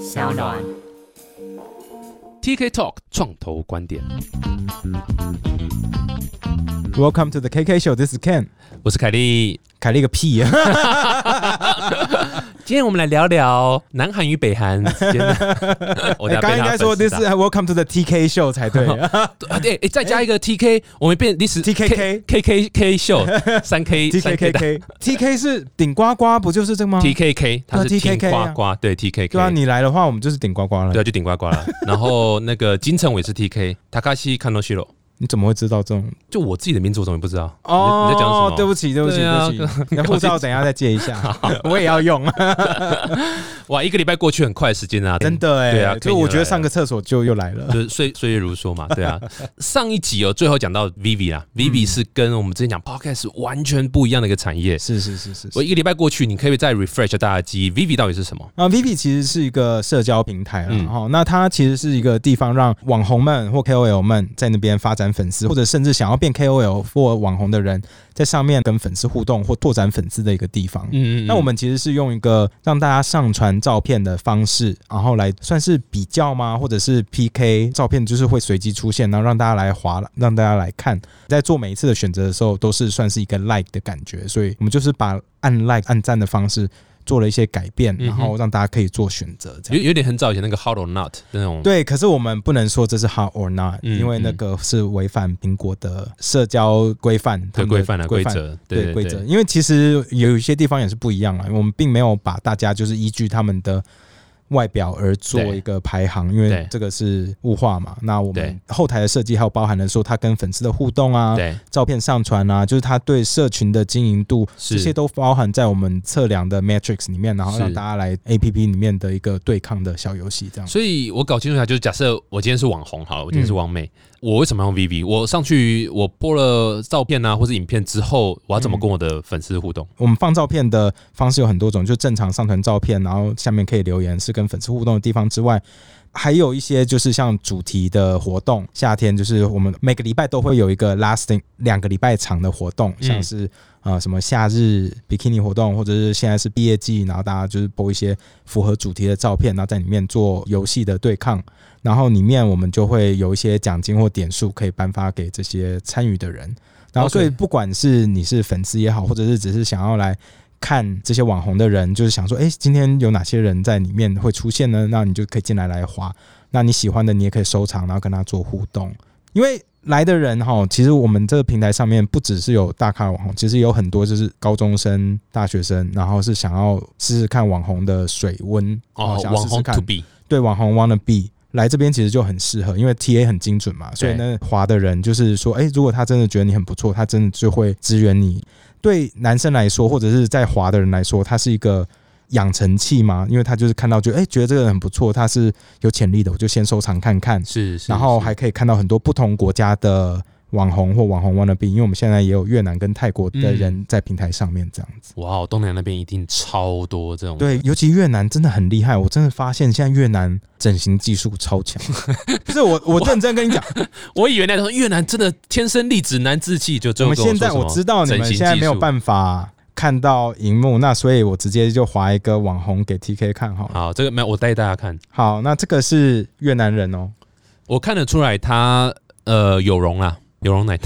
小暖。 TK Talk 创投观点， Welcome to the KK Show. This is Ken. 我是凯莉。 凯莉个屁呀、今天我们来聊聊南韩与北韩之间的。我欸！刚刚应该说 This 是 is Welcome to the TK Show 才对。对，哎，再加一个 TK，我们变历史 TKK K K K show 三 K 的 TKKK TK 是顶呱呱，不就是这个吗？TKK，它是对啊听 TKK 呱啊呱，对 TKK。对啊，你来的话，我们就是顶呱呱了。对啊，就顶呱呱了。然后那个金城伟是 TK，塔卡西看到西罗，你怎么会知道这种？就我自己的名字我怎么不知道？哦你在讲什么？对不起，对不起，对不起。那护照等一下再借一下，我也要用。哇，一个礼拜过去很快，时间啊，真的哎，对啊就我觉得上个个厕所就又来了。就是岁岁月如梭嘛，对啊。上一集哦，最后讲到 Vivi 啊，Vivi 是跟我们之前讲 Podcast 完全不一样的一个产业。是是是是是。我一个礼拜过去，你可以再 refresh 大家记忆，Vivi 到底是什么？啊，Vivi 其实是一个社交平台啦，嗯哈、那它其实是一个地方让网红们或 KOL 们在那边发展粉丝，或者甚至想要变 KOL 或网红的人，在上面跟粉丝互动或拓展粉丝的一个地方。嗯那我们其实是用一个让大家上传照片的方式，然后来算是比较吗？或者是 PK 照片，就是会随机出现，然后让大家来划，让大家来看。在做每一次的选择的时候，都是算是一个 like 的感觉，所以我们就是把按 like 按赞的方式做了一些改变，然后让大家可以做选择。这样。有有点很早以前那个 Hot or Not 那种，对，可是我们不能说这是 hot or not，、嗯因为那个是违反苹果的社交规范规范的规则，对对规则，因为其实有一些地方也是不一样啊，我们并没有把大家就是依据他们的外表而做一个排行，因为这个是物化嘛。那我们后台的设计还有包含了说他跟粉丝的互动啊，对照片上传啊，就是他对社群的经营度，是这些都包含在我们测量的 matrix 里面，然后让大家来 A P P 里面的一个对抗的小游戏这样。所以我搞清楚一下，就是假设我今天是网红好了，我今天嗯是王美，我为什么要用 VV？我上去我播了照片啊，或者影片之后，我要怎么跟我的粉丝互动？我们放照片的方式有很多种，就正常上传照片，然后下面可以留言，是跟粉丝互动的地方之外，还有一些就是像主题的活动。夏天就是我们每个礼拜都会有一个 lasting 两个礼拜长的活动，嗯像是呃什么夏日比基尼活动，或者是现在是毕业季，然后大家就是播一些符合主题的照片，然后在里面做游戏的对抗。然后里面我们就会有一些奖金或点数可以颁发给这些参与的人。然后，所以不管是你是粉丝也好，或者是只是想要来看这些网红的人，就是想说，哎，今天有哪些人在里面会出现呢？那你就可以进来来滑。那你喜欢的，你也可以收藏，然后跟他做互动。因为来的人哈，其实我们这个平台上面不只是有大咖网红，其实有很多就是高中生、大学生，然后是想要试试看网红的水温哦，想要网红试试看 to be，对网红 wanna be 来这边其实就很适合，因为 TA 很精准嘛，所以呢，滑的人就是说，哎、如果他真的觉得你很不错，他真的就会支援你。对男生来说，或者是在滑的人来说，他是一个养成器嘛，因为他就是看到就哎、觉得这个人很不错，他是有潜力的，我就先收藏看看，是是然后还可以看到很多不同国家的网红或网红 wanna be，因为我们现在也有越南跟泰国的嗯。人在平台上面这样子。哇哦，东南亚那边一定超多这种，对，尤其越南真的很厉害，我真的发现现在越南整形技术超强。不是我，我认真跟你讲，我以为那种越南真的天生丽质难自弃，就我们现在我知道你们现在没有办法看到荧幕，那所以我直接就划一个网红给 TK 看好了。好，这个没有，我带大家看，好，那这个是越南人哦，我看得出来他呃有容啦，有容奶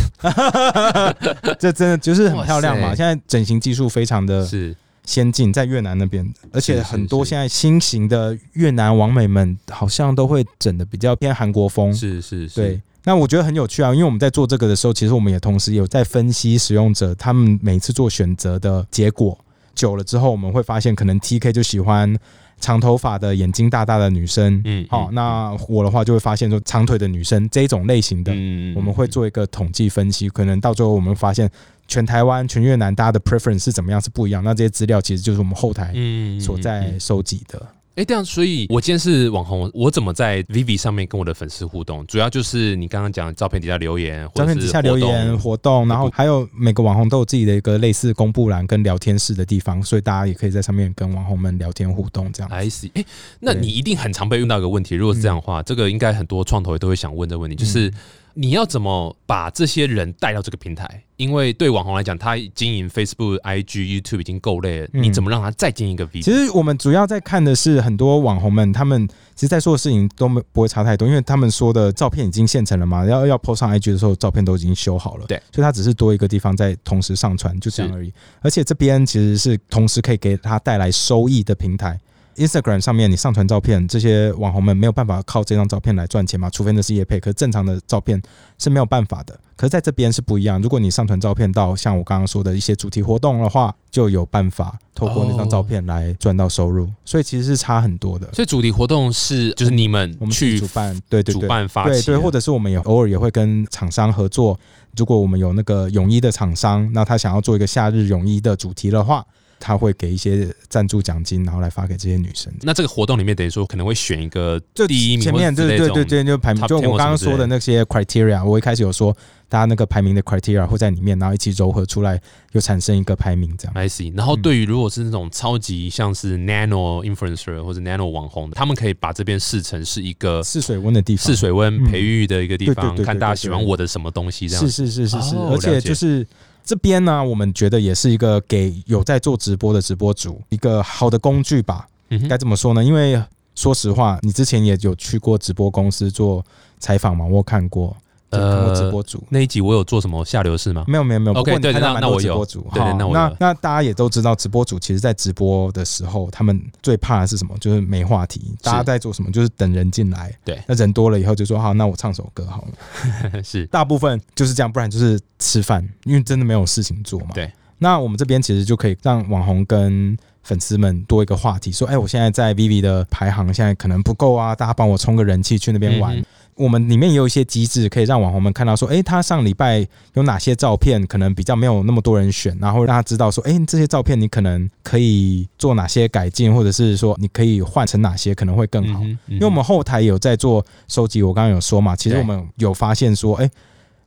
这真的就是很漂亮嘛。现在整形技术非常的是先进，在越南那边，而且很多现在新型的越南网美们好像都会整的比较偏韩国风。是是是，对，那我觉得很有趣啊，因为我们在做这个的时候，其实我们也同时有在分析使用者他们每次做选择的结果。久了之后，我们会发现，可能 TK 就喜欢长头发的、眼睛大大的女生。嗯，好、嗯那我的话就会发现说长腿的女生这种类型的，嗯我们会做一个统计分析，可能到最后我们发现全台湾、全越南大家的 preference 是怎么样是不一样。那这些资料其实就是我们后台嗯所在收集的。哎、这样，所以我今天是网红，我怎么在 Vivi 上面跟我的粉丝互动？主要就是你刚刚讲的照片底下留言，照片底下留言活动，然后还有每个网红都有自己的一个类似公布栏跟聊天室的地方，所以大家也可以在上面跟网红们聊天互动这样。I see，哎、那你一定很常被问到一个问题，如果是这样的话，这个应该很多创投也都会想问这个问题，就是、你要怎么把这些人带到这个平台？因为对网红来讲，他经营 Facebook、IG、YouTube 已经够累了，嗯你怎么让他再经营一个 V？其实我们主要在看的是很多网红们，他们其实在做的事情都没不会差太多，因为他们说的照片已经现成了嘛，要要 PO 上 IG 的时候，照片都已经修好了，对，所以他只是多一个地方在同时上传，就这样而已。而且这边其实是同时可以给他带来收益的平台。Instagram 上面你上传照片，这些网红们没有办法靠这张照片来赚钱嘛，除非那是业配，可是正常的照片是没有办法的。可是在这边是不一样，如果你上传照片到像我刚刚说的一些主题活动的话，就有办法透过那张照片来赚到收入，所以其实是差很多的。所以主题活动是就是你们我们去主办，对对主，办发起对，或者是我们也偶尔也会跟厂商合作。如果我们有那个泳衣的厂商，那他想要做一个夏日泳衣的主题的话，他会给一些赞助奖金，然后来发给这些女生。那这个活动里面等于说可能会选一个就第一名前面对对对对，就排名，就我刚刚说的那些 criteria，我一开始有说，大家那个排名的 criteria 会在里面，然后一起糅合出来，又产生一个排名这样。I see。然后对于如果是那种超级像是 nano influencer 或者 nano 网红的，他们可以把这边视成是一个试水温的地方试，水温嗯培育的一个地方，看大家喜欢我的什么东西这样是。是是是是，哦而且就是这边呢，我们觉得也是一个给有在做直播的直播主一个好的工具吧。嗯该怎么说呢？因为说实话，你之前也有去过直播公司做采访嘛，我看过，就看过直播主。那一集我有做什么下流事吗？没有没有没有 OK，对不过你看到蛮那那我直播主，对对好那我那那大家也都知道，直播主其实在直播的时候，他们最怕的是什么？就是没话题。大家在做什么？就是等人进来。对那人多了以后就说好，那我唱首歌好了。是大部分就是这样，不然就是吃饭，因为真的没有事情做嘛。对。那我们这边其实就可以让网红跟粉丝们多一个话题，说，哎、我现在在 Vivi 的排行现在可能不够啊，大家帮我冲个人气去那边玩。我们里面也有一些机制，可以让网红们看到说，哎、他上礼拜有哪些照片可能比较没有那么多人选，然后让他知道说，哎、这些照片你可能可以做哪些改进，或者是说你可以换成哪些可能会更好。嗯嗯因为我们后台有在做收集，我刚刚有说嘛，其实我们有发现说，哎、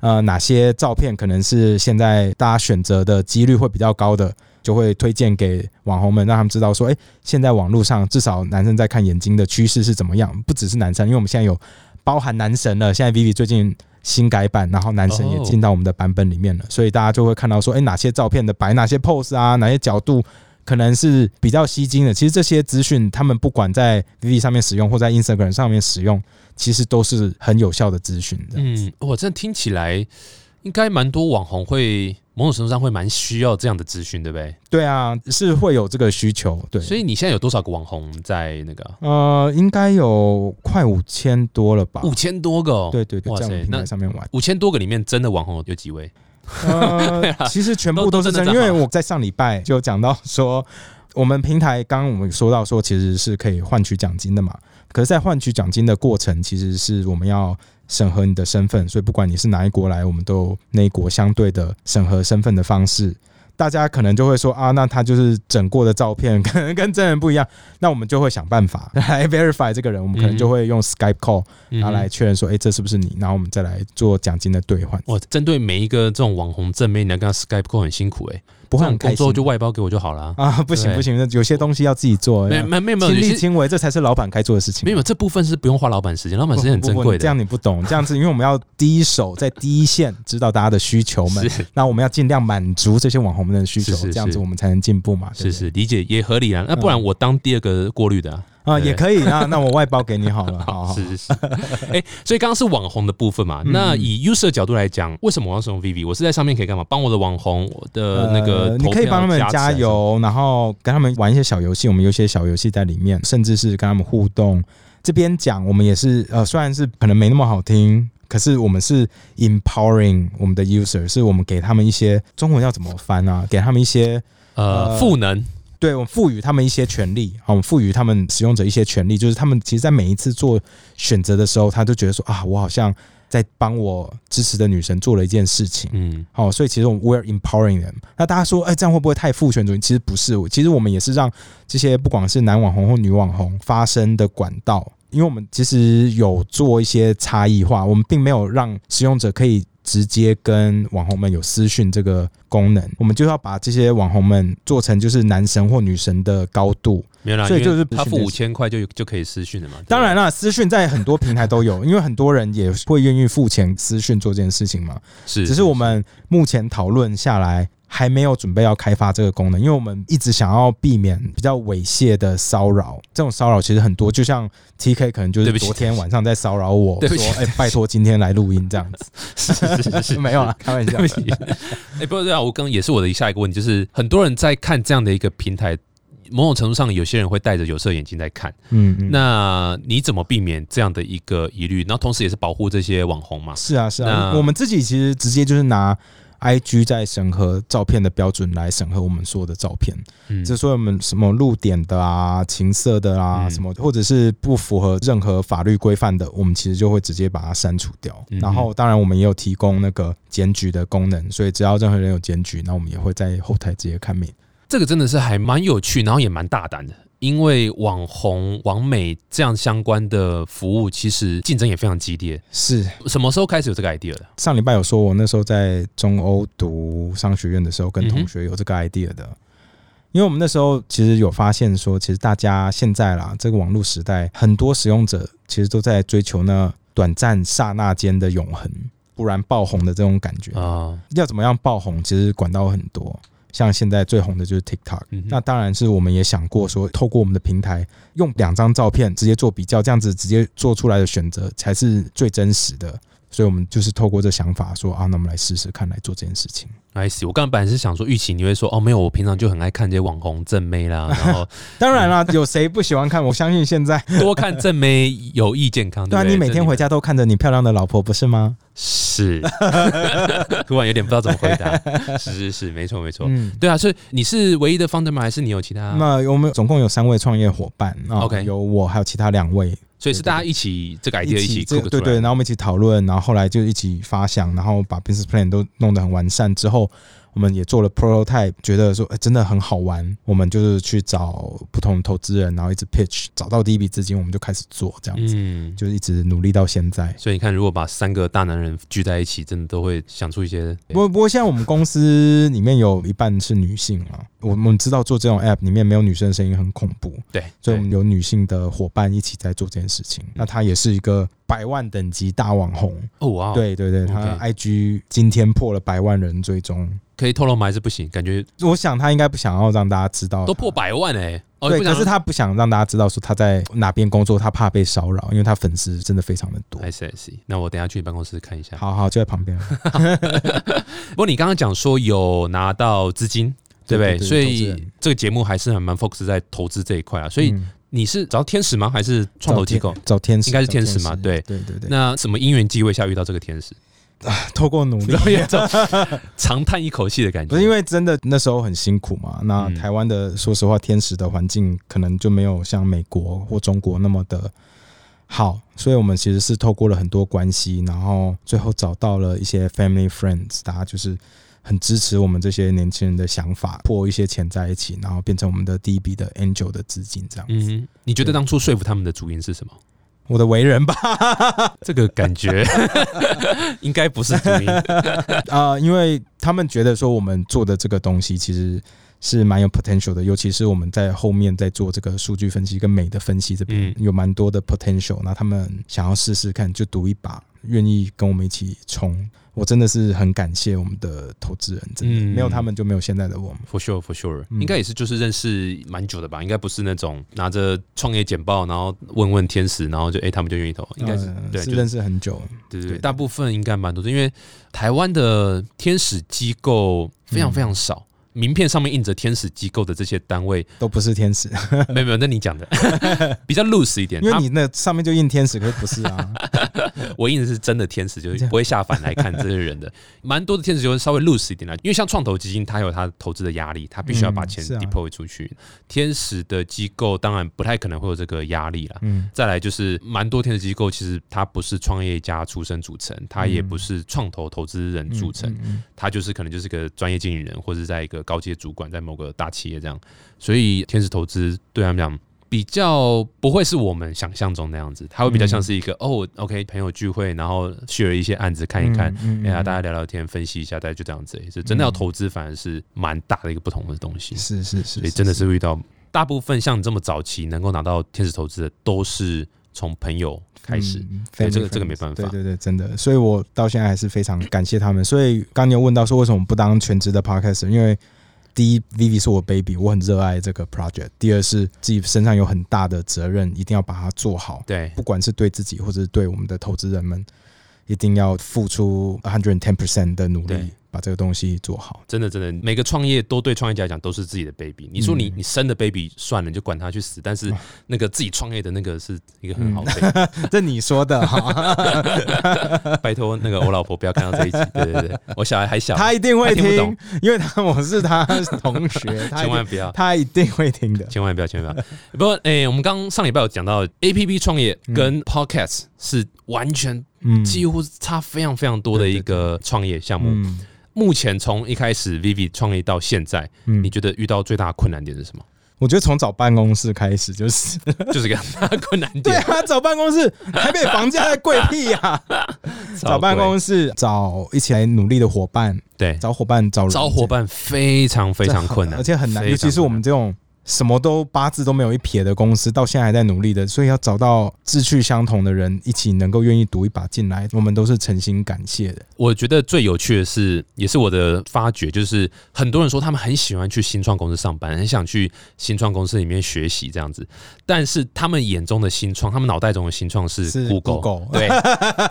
呃，哪些照片可能是现在大家选择的几率会比较高的，就会推荐给网红们，让他们知道说，哎、现在网络上至少男生在看眼睛的趋势是怎么样，不只是男生，因为我们现在有包含男神了，现在 Vivi 最近。新改版，然后男神也哦进到我们的版本里面了所以大家就会看到说，哎、哪些照片的摆哪些 pose 啊，哪些角度可能是比较吸睛的。其实这些资讯，他们不管在 Vivi 上面使用或在 Instagram 上面使用，其实都是很有效的资讯的。嗯，我真的听起来应该蛮多网红会某种程度上会蛮需要这样的资讯，对不对？对啊，是会有这个需求。对，所以你现在有多少个网红在那个呃，应该有快五千多了吧？五千多个、哦？对对对，哇塞在我们平台那上面玩。五千多个里面真的网红有几位？呃，其实全部都是真的因为我在上礼拜就讲到说，我们平台刚刚我们说到说，其实是可以换取奖金的嘛。可是，在换取奖金的过程，其实是我们要审核你的身份，所以不管你是哪一国来，我们都有那一国相对的审核身份的方式。大家可能就会说啊，那他就是整过的照片，可能跟真人不一样。那我们就会想办法 来 verify 这个人，我们可能就会用 Skype call，嗯然后来确认说，哎、这是不是你？然后我们再来做奖金的兑换。哇，针对每一个这种网红正妹，你要跟他 Skype call 很辛苦哎、这种不会很开心工作就外包给我就好了。啊，不行不行，有些东西要自己做，没要没没有亲力亲为，这才是老板该做的事情。没有这部分是不用花老板时间，老板时间很珍贵的。这样你不懂，这样子，因为我们要第一手在第一线知道大家的需求们，是那我们要尽量满足这些网红们的需求，这样子我们才能进步嘛。是是理解也合理啊，那不然我当第二个过滤的啊。也可以，那那我外包给你好了，好好。是是是。哎，所以刚刚是网红的部分嘛，嗯那以 user 角度来讲，为什么我要使用 Vivi？我是在上面可以干嘛？帮我的网红，我的那个呃你可以帮他们加油，然后跟他们玩一些小游戏。我们有一些小游戏在里面，甚至是跟他们互动。这边讲，我们也是呃，虽然是可能没那么好听，可是我们是 empowering 我们的 user，是我们给他们一些中文要怎么翻啊？给他们一些呃，呃赋能，对我们赋予他们一些权利，好，我们赋予他们使用者一些权利，就是他们其实，在每一次做选择的时候，他都觉得说啊，我好像在帮我支持的女神做了一件事情。嗯，好，所以其实我们 we're empowering them。那大家说，哎、这样会不会太父权主义？其实不是，其实我们也是让这些不管是男网红或女网红发声的管道，因为我们其实有做一些差异化，我们并没有让使用者可以。直接跟网红们有私讯这个功能，我们就要把这些网红们做成就是男神或女神的高度。没有啦，所以就是他付五千块就就可以私讯了嘛。当然，啦，私讯在很多平台都有，因为很多人也会愿意付钱私讯做这件事情嘛。是只是我们目前讨论下来。还没有准备要开发这个功能，因为我们一直想要避免比较猥亵的骚扰。这种骚扰其实很多，就像 T K 可能就是昨天晚上在骚扰我说：“哎、拜托今天来录音这样子。是是是是”没有啦，开玩笑对不。起。哎、不是这样，我刚刚也是我的下一个问题，就是很多人在看这样的一个平台，某种程度上，有些人会戴着有色眼镜在看。嗯嗯，那你怎么避免这样的一个疑虑？然后同时也是保护这些网红嘛？是啊是啊，我们自己其实直接就是拿 I G 在审核照片的标准来审核我们所有的照片。嗯就说我们什么露点的啊、情色的啊，嗯什么或者是不符合任何法律规范的，我们其实就会直接把它删除掉。嗯然后，当然我们也有提供那个检举的功能，所以只要任何人有检举，那我们也会在后台直接看面。这个真的是还蛮有趣，然后也蛮大胆的。因为网红、网美这样相关的服务，其实竞争也非常激烈。是什么时候开始有这个 idea 的？上礼拜有说，我那时候在中欧读商学院的时候，跟同学有这个 idea 的。因为我们那时候其实有发现说，其实大家现在啦，这个网络时代，很多使用者其实都在追求那短暂刹那间的永恒，不然爆红的这种感觉。啊，要怎么样爆红？其实管道很多，像现在最红的就是 TikTok。嗯哼那当然是我们也想过说，透过我们的平台，用两张照片直接做比较，这样子直接做出来的选择才是最真实的。所以我们就是透过这想法说啊，那我们来试试看，来做这件事情。I see。我刚刚本来是想说，玉琪你会说，哦，没有，我平常就很爱看这些网红正妹啦，然后当然啦，有谁不喜欢看？我相信现在，多看正妹有益健康。对啊，你每天回家都看着你漂亮的老婆，不是吗？是，突然有点不知道怎么回答。是是是，没错没错。嗯。对啊，所以你是唯一的 founder 吗？还是你有其他？那我们总共有三位创业伙伴啊 OK 有我，还有其他两位所以是大家一起这个 idea 一起对对，然后我们一起讨论，然后后来就一起发想，然后把 business plan 都弄得很完善之后，我们也做了 prototype，觉得说、哎真的很好玩，我们就是去找不同的投资人，然后一直 pitch，找到第一笔资金，我们就开始做这样子，嗯。就是一直努力到现在。所以你看，如果把三个大男人聚在一起，真的都会想出一些不过不过现在我们公司里面有一半是女性啊，我们知道做这种 app 里面没有女生的声音很恐怖，对，所以我们有女性的伙伴一起在做这件事情。那她也是一个百万等级大网红，哦哇，，对对对，她 OK IG 今天破了百万人追踪。可以透露吗？还是不行？感觉我想他应该不想要让大家知道，都破。百万哎、哦，对，可是他不想让大家知道说他在哪边工作，他怕被骚扰，因为他粉丝真的非常的多。I see I see。那我等一下去你办公室看一下。好好，就在旁边。不过你刚刚讲说有拿到资金，对不对？所以这个节目还是很蛮 focus 在投资这一块啊。所以嗯你是找天使吗？还是创投机构？找天使，应该是天使嘛对对对对。那什么因缘机会下遇到这个天使？透过努力，长叹一口气的感觉。不是因为真的那时候很辛苦嘛？那嗯台湾的说实话，天使的环境可能就没有像美国或中国那么的好，所以我们其实是透过了很多关系，然后最后找到了一些 family friends，大家就是很支持我们这些年轻人的想法，破一些钱在一起，然后变成我们的第一笔的 angel 的资金，这样。嗯，你觉得当初说服他们的主因是什么？我的为人吧，这个感觉 应该不是主因。啊、因为他们觉得说我们做的这个东西其实是蛮有 potential 的，尤其是我们在后面在做这个数据分析跟美的分析这边、嗯有蛮多的 potential，那他们想要试试看，就赌一把，愿意跟我们一起冲。我真的是很感谢我们的投资人，真的、嗯没有他们就没有现在的我们。For sure, for sure，、嗯应该也是就是认识蛮久的吧？应该不是那种拿着创业简报，然后问问天使，然后就哎、他们就愿意投，应该是、呃对，就是认识很久，对对对，对大部分应该蛮多的，因为台湾的天使机构非常非常少。名片上面印着天使机构的这些单位，都不是天使，没有没有，那你讲的 比较 loose 一点。他因为你那上面就印天使，可是不是啊？我印的是真的天使，就是不会下凡来看这些人的。蛮多的天使就会稍微 loose 一点啦，因为像创投基金，它有它投资的压力，它必须要把钱嗯是啊 deploy 出去。天使的机构当然不太可能会有这个压力啦。嗯，再来就是蛮多天使机构，其实它不是创业家出身组成，它也不是创投投资人组成，嗯嗯他就是可能就是个专业经理人，或者在一个高阶主管，在某个大企业这样，所以天使投资对他们讲比较不会是我们想象中那样子，他会比较像是一个、哦，OK，朋友聚会，然后 share 一些案子看一看，嗯哎呀，大家聊聊天，分析一下，大家就这样子而已。是真的要投资，反而是蛮大的一个不同的东西。是是是，所以真的是遇到大部分像你这么早期能够拿到天使投资的，都是从朋友开始。嗯对 family 这个这个没办法对对对，真的，所以我到现在还是非常感谢他们。所以刚你有问到说为什么不当全职的 podcaster，因为第一，Vivi 是我 baby，我很热爱这个 project；第二是自己身上有很大的责任，一定要把它做好，对，不管是对自己或者是对我们的投资人们，一定要付出 hundred ten percent 的努力对，把这个东西做好。真的真的，每个创业都对创业家来讲都是自己的 baby。你说你嗯你生的 baby 算了，你就管他去死。但是那个自己创业的那个是一个很嗯好的 baby。这你说的哈，拜托那个我老婆不要看到这一集。对对对，我小孩还小，他一定会听因为他我是他同学，他一定千万不要。他一定会听的。千万不要，千万不要。不过，诶、我们刚上礼拜有讲到，A P P 创业跟 Podcast 是完全嗯，几乎差非常非常多的一个创业项目。嗯。目前从一开始 Vivi 创业到现在，嗯。你觉得遇到最大的困难点是什么？我觉得从找办公室开始就是，就是个很大的困难点。对啊，找办公室，台北房价还贵屁呀、超 找办公室，找一起来努力的伙伴，对。找伙伴，找人。找伙，伴非常非常困难，而且很难，尤其是我们这种什么都八字都没有一撇的公司，到现在还在努力的，所以要找到志趣相同的人，一起能够愿意赌一把进来，我们都是诚心感谢的。我觉得最有趣的是，也是我的发觉，就是很多人说他们很喜欢去新创公司上班，很想去新创公司里面学习这样子，但是他们眼中的新创，他们脑袋中的新创是是 Google，Google 对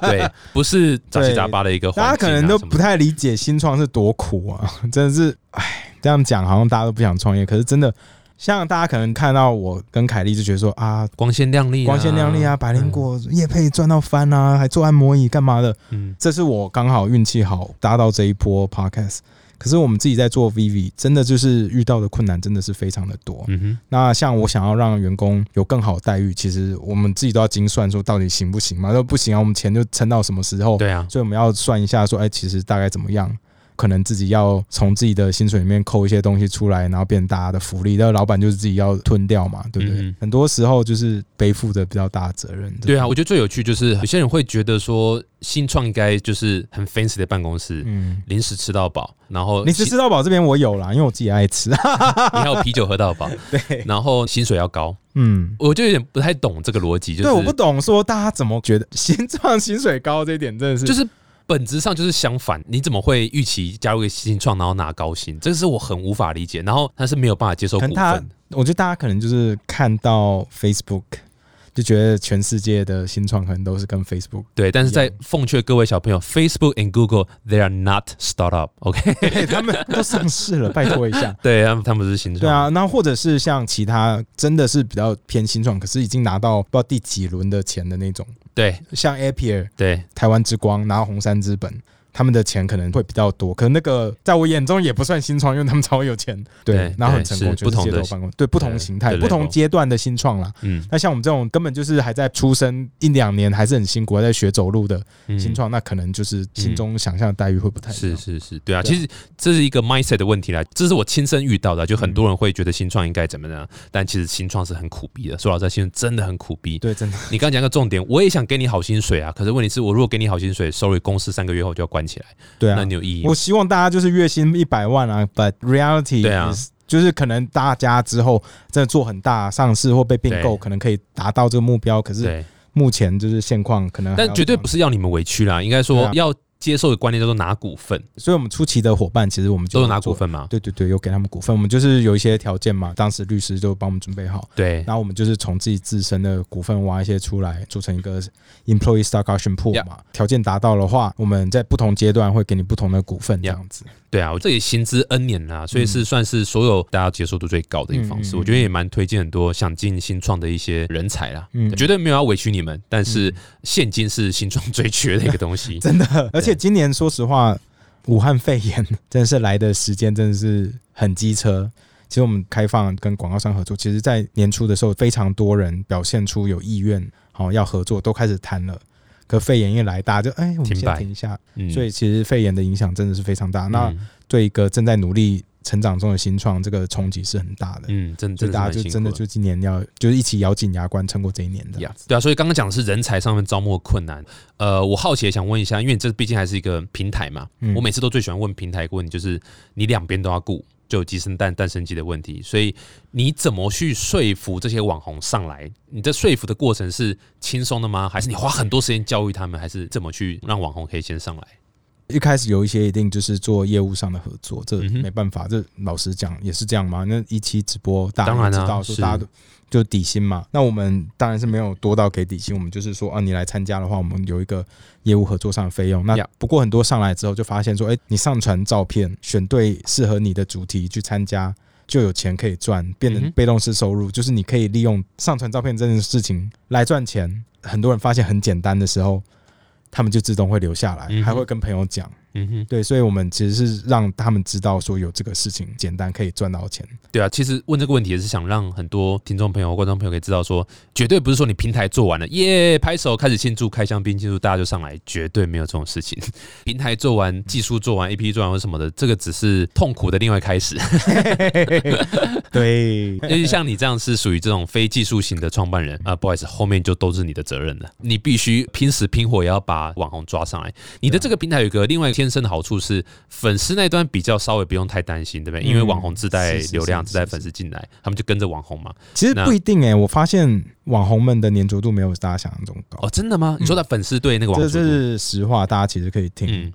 对，不是杂七杂八的一个大家可能都不太理解新创是多苦啊，真的是，哎，这样讲好像大家都不想创业，可是真的，像大家可能看到我跟凯莉就觉得说啊，光鲜亮丽、光鲜亮丽啊，百灵果叶配赚到翻啊，还做按摩椅干嘛的？嗯，这是我刚好运气好搭到这一波 podcast。可是我们自己在做 Vivi，真的就是遇到的困难真的是非常的多。嗯哼，那像我想要让员工有更好的待遇，其实我们自己都要精算说到底行不行嘛？如果不行啊，我们钱就撑到什么时候？对啊，所以我们要算一下说，哎，其实大概怎么样？可能自己要从自己的薪水里面扣一些东西出来，然后变大家的福利，那老板就是自己要吞掉嘛，对不对？嗯很多时候就是背负着比较大的责任。对啊，我觉得最有趣就是有些人会觉得说新创应该就是很 fancy 的办公室，嗯，零食吃到饱，然后你吃吃到饱这边我有啦，因为我自己爱吃。你还有啤酒喝到饱，对，然后薪水要高，嗯，我就有点不太懂这个逻辑，就是对，我不懂说大家怎么觉得 新创薪水高这一点真的是就是本质上就是相反，你怎么会预期加入一个新创然后拿高薪？这个是我很无法理解，然后他是没有办法接受股份，我觉得大家可能就是看到 Facebook 就觉得全世界的新创可能都是跟 Facebook 对，但是在奉劝各位小朋友，Facebook and Google they are not startup，OK？对他们都上市了，拜托一下。对，他们他们不是新创，对，啊，那或者是像其他真的是比较偏新创，可是已经拿到不知道第几轮的钱的那种，对。像 Appier、对。台湾之光，然后红杉资本，他们的钱可能会比较多，可能那个在我眼中也不算新创，因为他们超有钱，对对，然后很成功，就是对是不同的街头办公，对不同形态、不同阶段的新创啦。嗯那像我们这种根本就是还在出生一两年，还是很辛苦，还在学走路的嗯新创，那可能就是心中想象的待遇会不太。是是是，对啊，其实这是一个 mindset 的问题啦，这是我亲身遇到的，就很多人会觉得新创应该怎么样，但其实新创是很苦逼的。说老实话，新创真的很苦逼。对，真的你刚刚讲个重点，我也想给你好薪水啊，可是问题是我如果给你好薪水，sorry，公司三个月后就要关起来，对啊。那你有意义我？希望大家就是月薪一百万啊，but reality 对啊就是可能大家之后真的做很大上市或被并购，可能可以达到这个目标。可是，目前就是现况，可能但绝对不是要你们委屈啦，应该说要接受的观念叫做拿股份，所以我们初期的伙伴，其实我们就都有拿股。份嘛？对对对，有给他们股份，我们就是有一些条件嘛，当时律师就帮我们准备好，对然后我们就是从自己自身的股份挖一些出来，组成一个 employee stock option pool 嘛。条件达到的话，我们在不同阶段会给你不同的股份，这样子。对啊，我这里薪资 N 年啦，所以是算是所有大家接受度最高的一个方式。我觉得也蛮推荐很多想进新创的一些人才啦，嗯绝对没有要委屈你们，但是现金是新创最缺的一个东西。真的，而且今年说实话，武汉肺炎真的是来的时间真的是很机车。其实我们开放跟广告商合作，其实在年初的时候，非常多人表现出有意愿，好、要合作，都开始谈了。可肺炎一来，大家就哎，我们先停一下。嗯所以其实肺炎的影响真的是非常大。那嗯对一个正在努力成长中的新创，这个冲击是很大的。嗯，真所以大家就真的就今年要就是一起咬紧牙关撑过这一年的。呀对啊，所以刚刚讲的是人才上面招募的困难。呃，我好奇也想问一下，因为这毕竟还是一个平台嘛，嗯我每次都最喜欢问平台一个问题，就是你两边都要顾，就鸡生蛋、蛋生鸡的问题。所以你怎么去说服这些网红上来？你的说服的过程是轻松的吗？还是你花很多时间教育他们？还是怎么去让网红可以先上来？一开始有一些一定就是做业务上的合作，这没办法，这老实讲也是这样嘛。那一期直播大家知道，说是大家都就底薪嘛。那我们当然是没有多到给底薪，我们就是说啊，你来参加的话，我们有一个业务合作上的费用。那不过很多上来之后就发现说，哎、你上传照片，选对适合你的主题去参加。就有钱可以赚，变成被动式收入，就是你可以利用上传照片这件事情来赚钱。很多人发现很简单的时候，他们就自动会留下来，嗯还会跟朋友讲。嗯哼，对，所以我们其实是让他们知道说有这个事情简单可以赚到钱。对啊，其实问这个问题也是想让很多听众朋友、观众朋友可以知道说，绝对不是说你平台做完了，耶，拍手开始庆祝，开香槟庆祝，大家就上来，绝对没有这种事情。平台做完、技术做完、A P P 做完或什么的，这个只是痛苦的另外开始。对，因为像你这样是属于这种非技术型的创办人啊，不好意思，后面就都是你的责任了。你必须拼死拼活也要把网红抓上来。你的这个平台有一个另外一天生的好处是，粉丝那端比较稍微不用太担心，对不对？因为网红自带流量、自带粉丝进来，他们就跟着网红嘛。其实不一定哎、我发现网红们的粘着度没有大家想象中高，哦，真的吗？你说的粉丝对那个网这这，是实话，大家其实可以听。嗯，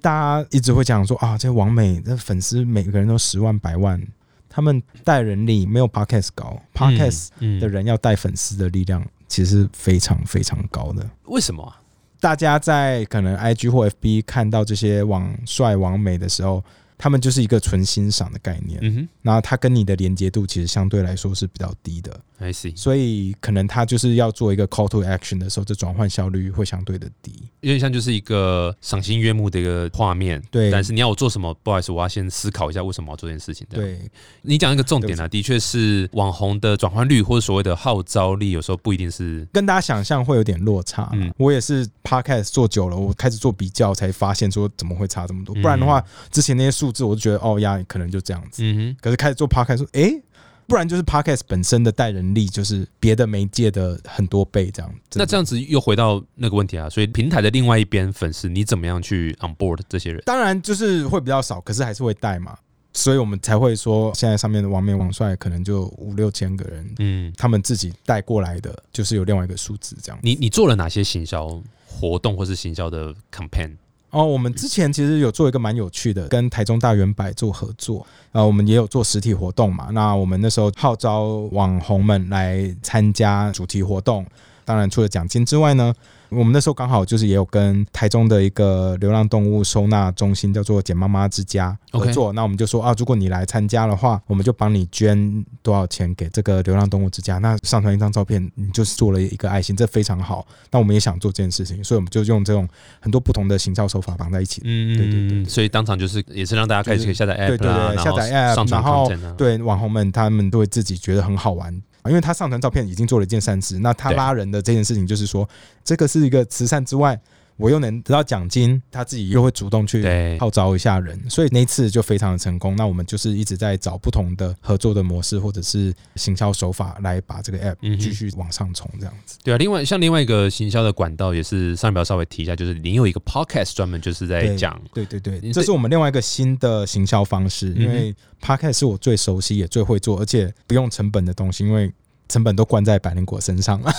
大家一直会讲说啊，这网美的粉丝每个人都十万百万，他们带人力没有 podcast 高，podcast 嗯的人要带粉丝的力量其实非常非常高的。为什么啊？大家在可能 IG 或 FB 看到这些网帅网美的时候，他们就是一个纯欣赏的概念，嗯然后它跟你的连接度其实相对来说是比较低的，哼，I see，所以可能他就是要做一个 call to action 的时候，这转换效率会相对的低。有点像就是一个赏心悦目的一个画面。对但是你要我做什么？不好意思，我要先思考一下为什么要做这件事情。对，你讲一个重点啊，的确是网红的转换率或者所谓的号召力，有时候不一定是跟大家想象会有点落差。嗯我也是 podcast 做久了，我开始做比较，才发现说怎么会差这么多。不然的话，之前那些数字我就觉得哦呀，可能就这样子。嗯哼可是开始做 podcast 说，诶，不然就是 podcast 本身的带人力就是别的媒介的很多倍这样。哼，那这样子又回到那个问题啊，所以平台的另外一边粉丝，你怎么样去 on board 这些人？当然就是会比较少，可是还是会带嘛。所以我们才会说，现在上面的王冕、王帅可能就五六千个人，嗯，他们自己带过来的，就是有另外一个数字这样。你你做了哪些行销活动或是行销的 campaign？哦，我们之前其实有做一个蛮有趣的，跟台中大圆百做合作，呃，我们也有做实体活动嘛。那我们那时候号召网红们来参加主题活动，当然除了奖金之外呢，我们那时候刚好就是也有跟台中的一个流浪动物收纳中心叫做简妈妈之家合作。那我们就说啊，如果你来参加的话，我们就帮你捐多少钱给这个流浪动物之家。那上传一张照片，你就是做了一个爱心，这非常好。那我们也想做这件事情，所以我们就用这种很多不同的行销手法绑在一起。嗯，对对对对所以当场就是也是让大家开始可以下载对 app 对啦，对，然后下载 app，上传然后对网红们他们都会自己觉得很好玩，因为他上传照片已经做了一件善事，那他拉人的这件事情就是说，这个是一个慈善之外，我又能得到奖金，他自己又会主动去，号召一下人，所以那次就非常的成功。那我们就是一直在找不同的合作的模式或者是行销手法来把这个 app 继续往上冲，这样子。对啊，另外像另外一个行销的管道也是上一秒稍微提一下，就是你有一个 podcast 专门就是在讲，对对对，这是我们另外一个新的行销方式，因为 podcast 是我最熟悉也最会做，而且不用成本的东西，因为成本都关在百灵果身上 了，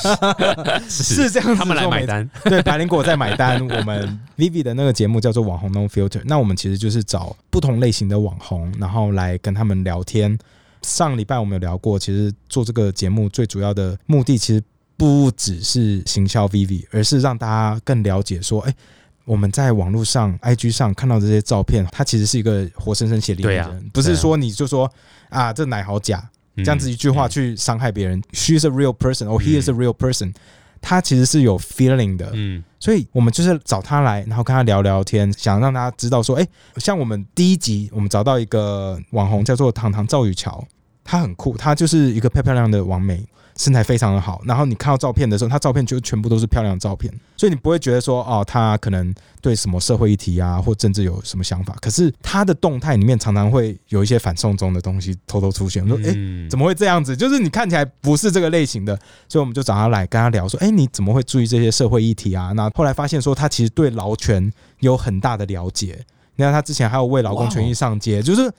是这样子，他们来买。单，对，百灵果在买单。我们 Vivi 的那个节目叫做《网红 No Filter》，那我们其实就是找不同类型的网红，然后来跟他们聊天。上礼拜我们有聊过，其实做这个节目最主要的目的，其实不只是行销 Vivi，而是让大家更了解说，哎、我们在网络上、IG 上看到这些照片，它其实是一个活生生血淋淋对啊的人，不是说你就说啊，这奶好假，这这样子一句话去伤害别人。She is a real person, or he is a real person。他其实是有 feeling 的，嗯，所以我们就是找他来，然后跟他聊聊天，想让大家知道说，哎、像我们第一集我们找到一个网红叫做糖糖赵雨乔，她很酷，她就是一个漂漂亮的完美。身材非常的好，然后你看到照片的时候，她照片就全部都是漂亮的照片，所以你不会觉得说哦，她可能对什么社会议题啊或政治有什么想法。可是她的动态里面常常会有一些反送中的东西偷偷出现。我说，哎，怎么会这样子？就是你看起来不是这个类型的，所以我们就找她来跟她聊说，哎，你怎么会注意这些社会议题啊？那后来发现说，她其实对劳权有很大的了解。你看，她之前还有为劳工权益上街，就是。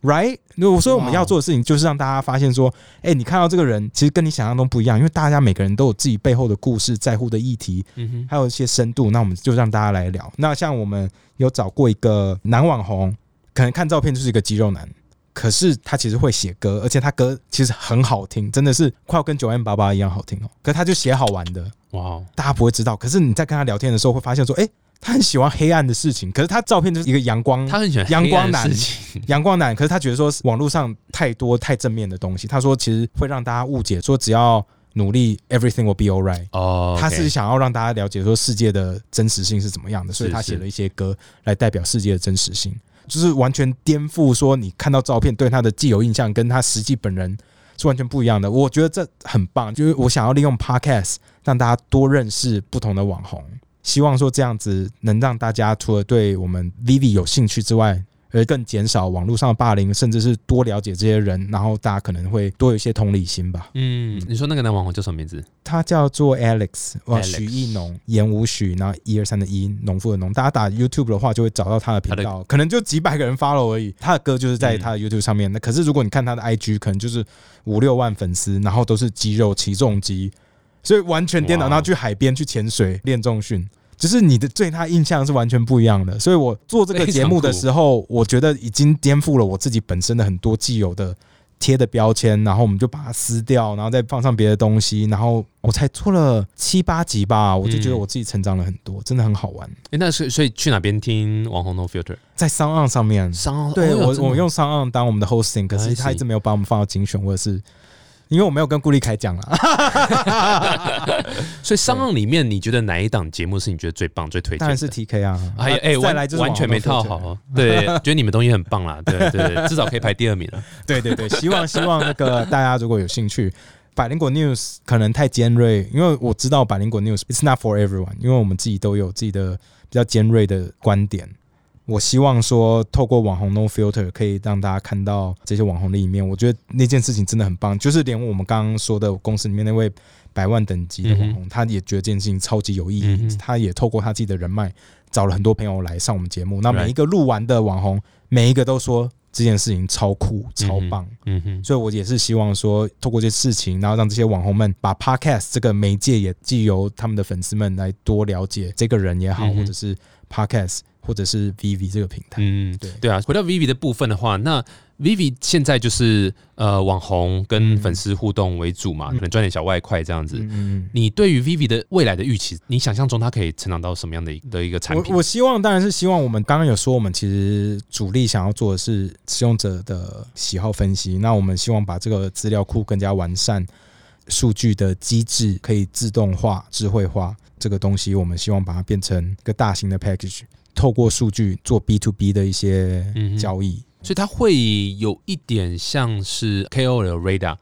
Right，所以我们要做的事情就是让大家发现说，哎，你看到这个人其实跟你想象中不一样，因为大家每个人都有自己背后的故事、在乎的议题，嗯哼，还有一些深度。那我们就让大家来聊。那像我们有找过一个男网红，可能看照片就是一个肌肉男，可是他其实会写歌，而且他歌其实很好听，真的是快要跟九 M 八八一样好听哦。可他就写好玩的，哇，大家不会知道。可是你在跟他聊天的时候，会发现说，哎。他很喜欢黑暗的事情，可是他照片就是一个阳光，他很喜欢阳光男，阳光男。可是他觉得说网络上太多太正面的东西，他说其实会让大家误解，说只要努力，everything will be alright。哦，他是想要让大家了解说世界的真实性是怎么样的，所以他写了一些歌来代表世界的真实性，就是完全颠覆说你看到照片对他的既有印象跟他实际本人是完全不一样的。我觉得这很棒，就是我想要利用 podcast 让大家多认识不同的网红。希望说这样子能让大家除了对我们 Vivi 有兴趣之外，而更减少网络上的霸凌，甚至是多了解这些人，然后大家可能会多有一些同理心吧。嗯，你说那个男网红叫什么名字？他叫做 Alex，哇，许艺农，言无许，然后一二三的一，农夫的农。大家打 YouTube 的话，就会找到他的频道，可能就几百个人 follow 而已。他的歌就是在他的 YouTube 上面。那可是如果你看他的 IG，可能就是五六万粉丝，然后都是肌肉起重机。所以完全颠倒，然后去海边去潜水练重训，就是你的对他印象是完全不一样的。所以我做这个节目的时候，我觉得已经颠覆了我自己本身的很多既有的贴的标签，然后我们就把它撕掉，然后再放上别的东西，然后我才做了七八集吧，我就觉得我自己成长了很多，真的很好玩。哎，那是所以去哪边听网红 No Filter？在商岸上面，商岸对我我用商岸当我们的 hosting，可是他一直没有把我们放到精选或者是。因为我没有跟顾立凯讲了，所以商岸里面，你觉得哪一档节目是你觉得最棒、最推荐？当然是 T K 啊！哎哎，再来完全没套好，对，觉得你们东西很棒啦，对对，至少可以排第二名 了。对对对，希望希望那个大家如果有兴趣，百灵果 News 可能太尖锐，因为我知道百灵果 News it's not for everyone，因为我们自己都有自己的比较尖锐的观点。我希望说，透过网红 No Filter 可以让大家看到这些网红的一面。我觉得那件事情真的很棒，就是连我们刚刚说的公司里面那位百万等级的网红，他也觉得这件事情超级有意义。他也透过他自己的人脉，找了很多朋友来上我们节目。那每一个录完的网红，每一个都说这件事情超酷、超棒。嗯哼，所以我也是希望说，透过这些事情，然后让这些网红们把 Podcast 这个媒介也既由他们的粉丝们来多了解这个人也好，或者是 Podcast。或者是 Vivi 这个平台，嗯，对对啊。回到 Vivi 的部分的话，那 Vivi 现在就是呃网红跟粉丝互动为主嘛，可能赚点小外快这样子。嗯，你对于 Vivi 的未来的预期，你想象中它可以成长到什么样的的一个产品？我我希望当然是希望我们刚刚有说，我们其实主力想要做的是使用者的喜好分析。那我们希望把这个资料库更加完善，数据的机制可以自动化、智慧化。这个东西我们希望把它变成一个大型的 package。透过数据做 B to B 的一些交易，所以它会有一点像是 KOL Radar，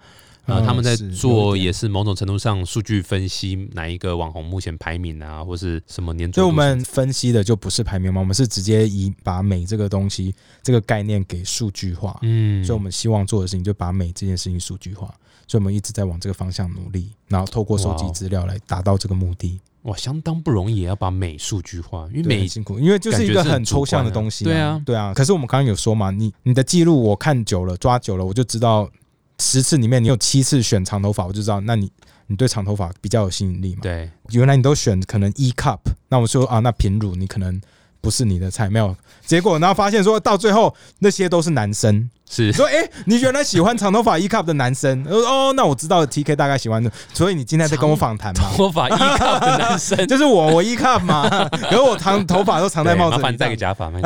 啊，他们在做也是某种程度上数据分析，哪一个网红目前排名啊，或是什么年所以我们分析的就不是排名嘛，我们是直接以把美这个东西这个概念给数据化。嗯，所以我们希望做的事情就把美这件事情数据化，所以我们一直在往这个方向努力，然后透过收集资料来达到这个目的。哇，相当不容易，也要把美数据化，因为美辛苦，因为就是一个很抽象的东西。对啊，对啊。可是我们刚刚有说嘛，你你的记录我看久了，抓久了，我就知道十次里面你有七次选长头发，我就知道，那你你对长头发比较有吸引力嘛？对。原来你都选可能 E cup，那我说啊，那平乳你可能不是你的菜，没有。结果然后发现说到最后那些都是男生。是说，哎，你原来喜欢长头发 E cup 的男生？哦，那我知道 T K 大概喜欢的，所以你今天在跟我访谈嘛？头发 E cup 的男生 就是我，我 E cup 嘛，可是我长头发都藏在帽子，麻烦戴个假发嘛，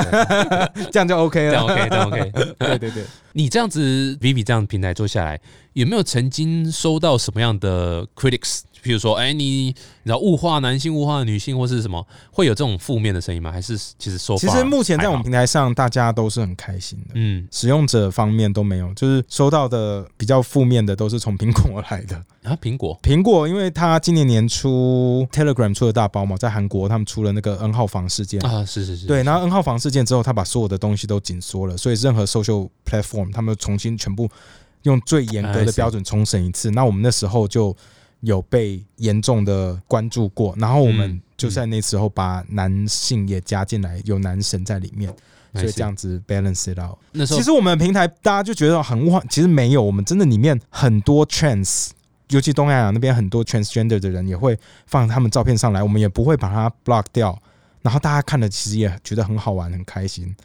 这样 就 OK 了，OK，这样 OK，对对对。你这样子 Vivi 这样平台做下来，有没有曾经收到什么样的 critics？譬如说，哎，你你知道物化男性、物化女性，或是什么，会有这种负面的声音吗？还是其实说，其实目前在我们平台上，大家都是很开心的。嗯，使用者方面都没有，就是收到的比较负面的都是从苹果来的啊。苹果，苹果，因为它今年年初 Telegram 出了大包嘛，在韩国他们出了那个 N 号房事件啊，是是是，对，然后 N 号房事件之后，他把所有的东西都紧缩了，所以任何 social platform 他们重新全部用最严格的标准重审一次。那我们那时候就。有被严重的关注过，然后我们就在那时候把男性也加进来，有男神在里面，所以这样子 balance it out。那时候其实我们平台大家就觉得很污，其实没有，我们真的里面很多 trans，尤其东亚亚那边很多 transgender 的人也会放他们照片上来，我们也不会把它 block 掉，然后大家看了其实也觉得很好玩，很开心。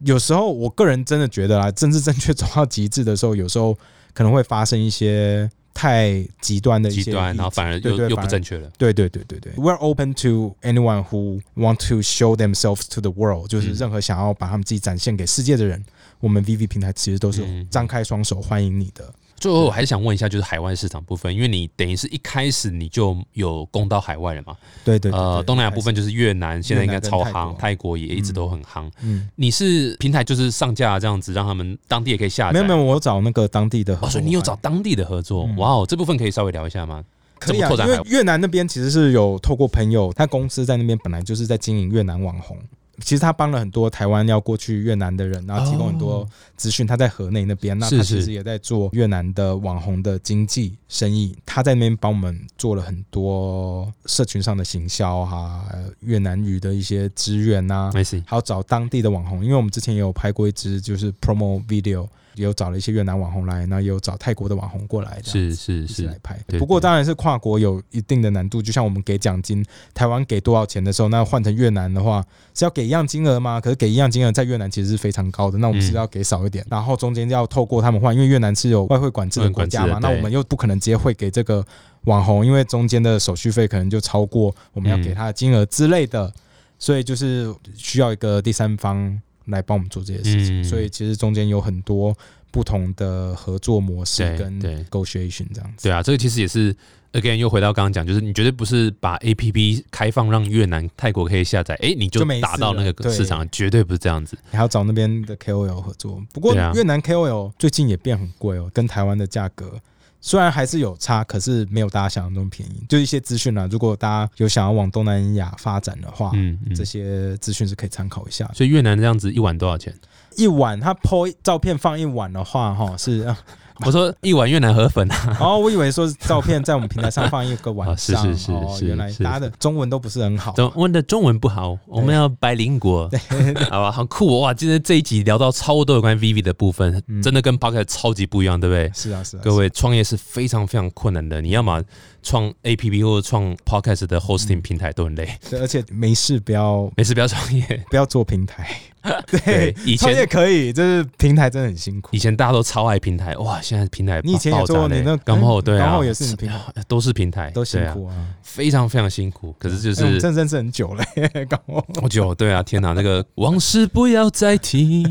有时候我个人真的觉得啊，政治正确走到极致的时候，有时候可能会发生一些。太极端的一些，然后反而又又不正确了。对对对对对，We're open to anyone who want to show themselves to the world，就是任何想要把他们自己展现给世界的人，我们 VV 平台其实都是张开双手欢迎你的。最后我还是想问一下，就是海外市场部分，因为你等于是一开始你就有攻到海外了嘛？对对，呃，东南亚部分就是越南，现在应该超夯，泰国也一直都很夯。嗯，你是平台就是上架这样子，让他们当地也可以下载。没有没有，我找那个当地的合作。你有找当地的合作？哇哦，这部分可以稍微聊一下吗？可以啊，因为越南那边其实是有透过朋友，他公司在那边本来就是在经营越南网红。其实他帮了很多台湾要过去越南的人，然后提供很多资讯。他在河内那边，那他其实也在做越南的网红的经济生意。他在那边帮我们做了很多社群上的行销哈，越南语的一些资源呐，还有找当地的网红。因为我们之前也有拍过一支就是 promo video。也有找了一些越南网红来，那也有找泰国的网红过来，是是是来拍。不过当然是跨国有一定的难度，就像我们给奖金，台湾给多少钱的时候，那换成越南的话是要给一样金额吗？可是给一样金额在越南其实是非常高的，那我们是要给少一点，然后中间要透过他们换，因为越南是有外汇管制的国家嘛，那我们又不可能直接汇给这个网红，因为中间的手续费可能就超过我们要给他的金额之类的，所以就是需要一个第三方。来帮我们做这些事情，所以其实中间有很多不同的合作模式跟 negotiation 这样子。对啊，这个其实也是 again 又回到刚刚讲，就是你绝对不是把 A P P 开放让越南、泰国可以下载，哎，你就达到那个市场，绝对不是这样子。你还要找那边的 K O L 合作，不过越南 K O L 最近也变很贵哦，跟台湾的价格。虽然还是有差，可是没有大家想象中便宜。就一些资讯啊，如果大家有想要往东南亚发展的话，嗯，这些资讯是可以参考一下。所以越南这样子一晚多少钱？一晚他 po 照片放一晚的话，哈是。我说一碗越南河粉啊！哦，我以为说照片在我们平台上放一个晚上。是是是是，原来大家的中文都不是很好。问的中文不好，我们要白邻国，好吧？很酷哇！今天这一集聊到超多有关 Vivi 的部分，真的跟 p o c k e t 超级不一样，对不对？是啊是啊。各位创业是非常非常困难的，你要么创 APP 或者创 Podcast 的 Hosting 平台都很累。对，而且没事不要没事不要创业，不要做平台。对，以前也可以，就是平台真的很辛苦。以前大家都超爱平台，哇！现在平台你以前也做你那刚后对啊，刚后也是你平台，都是平台，都辛苦啊，非常非常辛苦。可是就是真真是很久了，刚后好久，对啊，天哪，那个往事不要再提，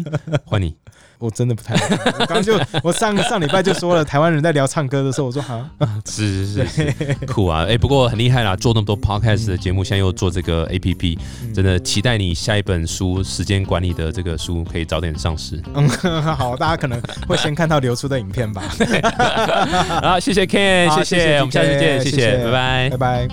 换你。我真的不太，我刚就我上上礼拜就说了，台湾人在聊唱歌的时候，我说哈，是是是 酷啊，哎，不过很厉害啦，做那么多 podcast 的节目，现在又做这个 app，真的期待你下一本书时间管理的这个书可以早点上市。嗯，好，大家可能会先看到流出的影片吧。好，谢谢 Ken，谢谢，我们下次见，谢谢，拜拜，拜拜。